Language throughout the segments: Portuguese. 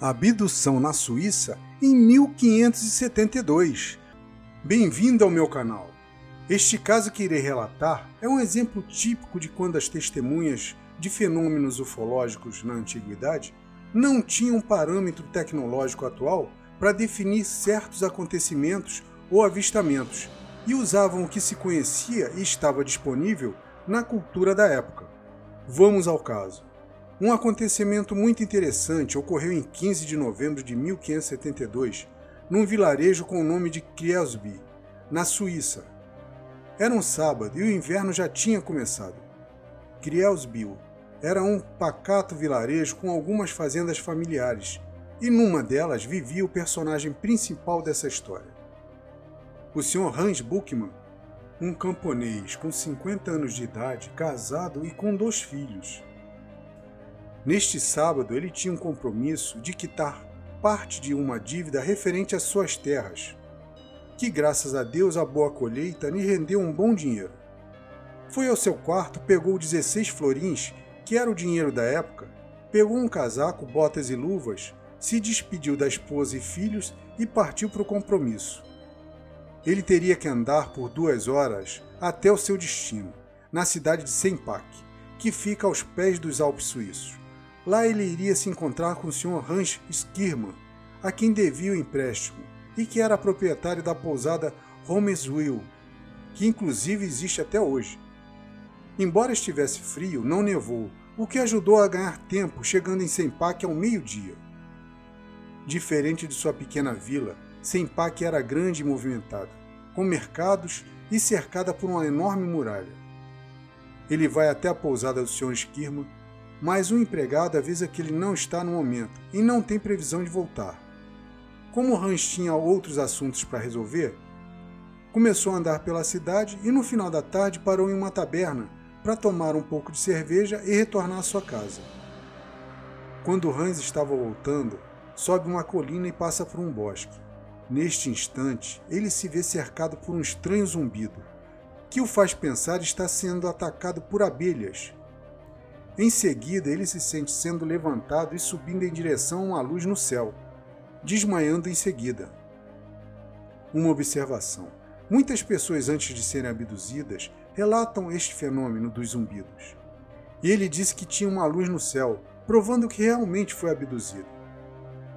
Abdução na Suíça em 1572. Bem-vindo ao meu canal. Este caso que irei relatar é um exemplo típico de quando as testemunhas de fenômenos ufológicos na antiguidade não tinham um parâmetro tecnológico atual para definir certos acontecimentos ou avistamentos e usavam o que se conhecia e estava disponível na cultura da época. Vamos ao caso. Um acontecimento muito interessante ocorreu em 15 de novembro de 1572, num vilarejo com o nome de Krielsby, na Suíça. Era um sábado e o inverno já tinha começado. Krielsby era um pacato vilarejo com algumas fazendas familiares, e numa delas vivia o personagem principal dessa história. O Sr. Hans Buchmann, um camponês com 50 anos de idade, casado e com dois filhos. Neste sábado, ele tinha um compromisso de quitar parte de uma dívida referente às suas terras, que graças a Deus a boa colheita lhe rendeu um bom dinheiro. Foi ao seu quarto, pegou 16 florins, que era o dinheiro da época, pegou um casaco, botas e luvas, se despediu da esposa e filhos e partiu para o compromisso. Ele teria que andar por duas horas até o seu destino, na cidade de Sempak, que fica aos pés dos Alpes suíços. Lá ele iria se encontrar com o Sr. Hans Skirman, a quem devia o empréstimo e que era proprietário da pousada Homesville, que inclusive existe até hoje. Embora estivesse frio, não nevou, o que ajudou a ganhar tempo chegando em Sempak ao meio-dia. Diferente de sua pequena vila, Sempak era grande e movimentada, com mercados e cercada por uma enorme muralha. Ele vai até a pousada do Sr. Skirman mas o empregado avisa que ele não está no momento e não tem previsão de voltar. Como Hans tinha outros assuntos para resolver, começou a andar pela cidade e no final da tarde parou em uma taberna para tomar um pouco de cerveja e retornar à sua casa. Quando Hans estava voltando, sobe uma colina e passa por um bosque. Neste instante, ele se vê cercado por um estranho zumbido, que o faz pensar estar sendo atacado por abelhas em seguida, ele se sente sendo levantado e subindo em direção a uma luz no céu, desmaiando em seguida. Uma observação: muitas pessoas, antes de serem abduzidas, relatam este fenômeno dos zumbidos. E ele disse que tinha uma luz no céu, provando que realmente foi abduzido.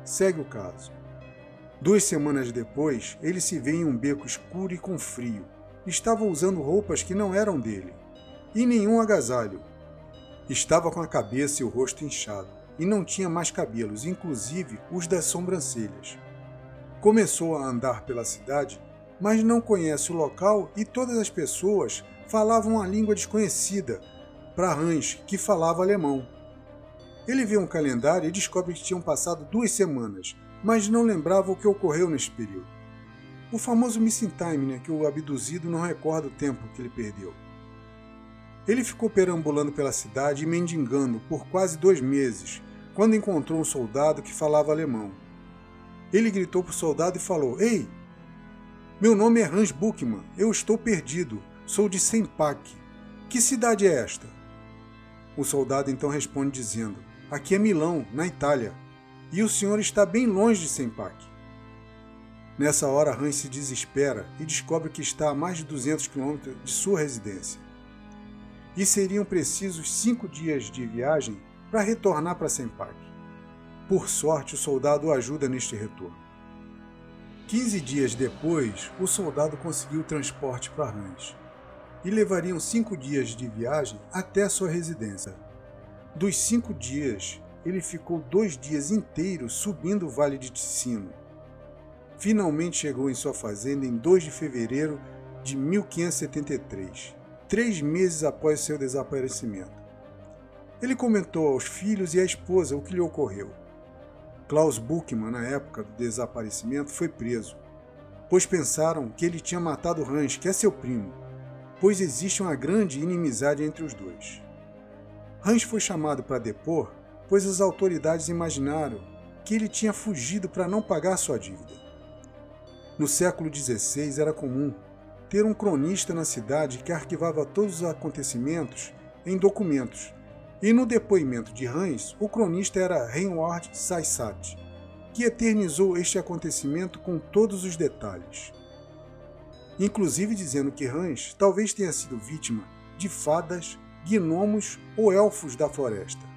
Segue o caso. Duas semanas depois, ele se vê em um beco escuro e com frio. Estava usando roupas que não eram dele, e nenhum agasalho, Estava com a cabeça e o rosto inchado, e não tinha mais cabelos, inclusive os das sobrancelhas. Começou a andar pela cidade, mas não conhece o local e todas as pessoas falavam uma língua desconhecida para Hans, que falava alemão. Ele vê um calendário e descobre que tinham passado duas semanas, mas não lembrava o que ocorreu neste período. O famoso missing time, né, que o abduzido não recorda o tempo que ele perdeu. Ele ficou perambulando pela cidade e mendigando por quase dois meses, quando encontrou um soldado que falava alemão. Ele gritou para o soldado e falou: Ei, meu nome é Hans Buchmann, eu estou perdido, sou de Sempak. Que cidade é esta? O soldado então responde dizendo: Aqui é Milão, na Itália, e o senhor está bem longe de Sempak. Nessa hora, Hans se desespera e descobre que está a mais de 200 quilômetros de sua residência e seriam precisos cinco dias de viagem para retornar para Sempak. Por sorte, o soldado o ajuda neste retorno. Quinze dias depois, o soldado conseguiu transporte para Hans e levariam cinco dias de viagem até sua residência. Dos cinco dias, ele ficou dois dias inteiros subindo o Vale de Ticino. Finalmente chegou em sua fazenda em 2 de fevereiro de 1573 três meses após seu desaparecimento. Ele comentou aos filhos e à esposa o que lhe ocorreu. Klaus Buchmann, na época do desaparecimento, foi preso, pois pensaram que ele tinha matado Hans, que é seu primo, pois existe uma grande inimizade entre os dois. Hans foi chamado para depor, pois as autoridades imaginaram que ele tinha fugido para não pagar sua dívida. No século XVI era comum ter um cronista na cidade que arquivava todos os acontecimentos em documentos. E no depoimento de Hans, o cronista era Reinhard Saissat, que eternizou este acontecimento com todos os detalhes. Inclusive dizendo que Hans talvez tenha sido vítima de fadas, gnomos ou elfos da floresta.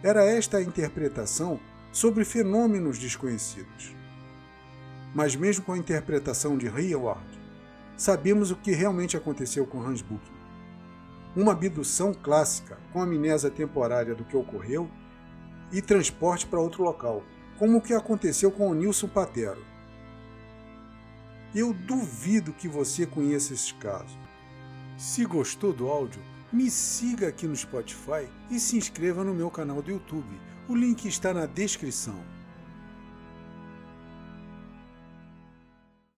Era esta a interpretação sobre fenômenos desconhecidos. Mas mesmo com a interpretação de Hayward, sabemos o que realmente aconteceu com Hans Buchmann. Uma abdução clássica com amnésia temporária do que ocorreu e transporte para outro local, como o que aconteceu com o Nilson Patero. Eu duvido que você conheça esse caso. Se gostou do áudio, me siga aqui no Spotify e se inscreva no meu canal do YouTube. O link está na descrição.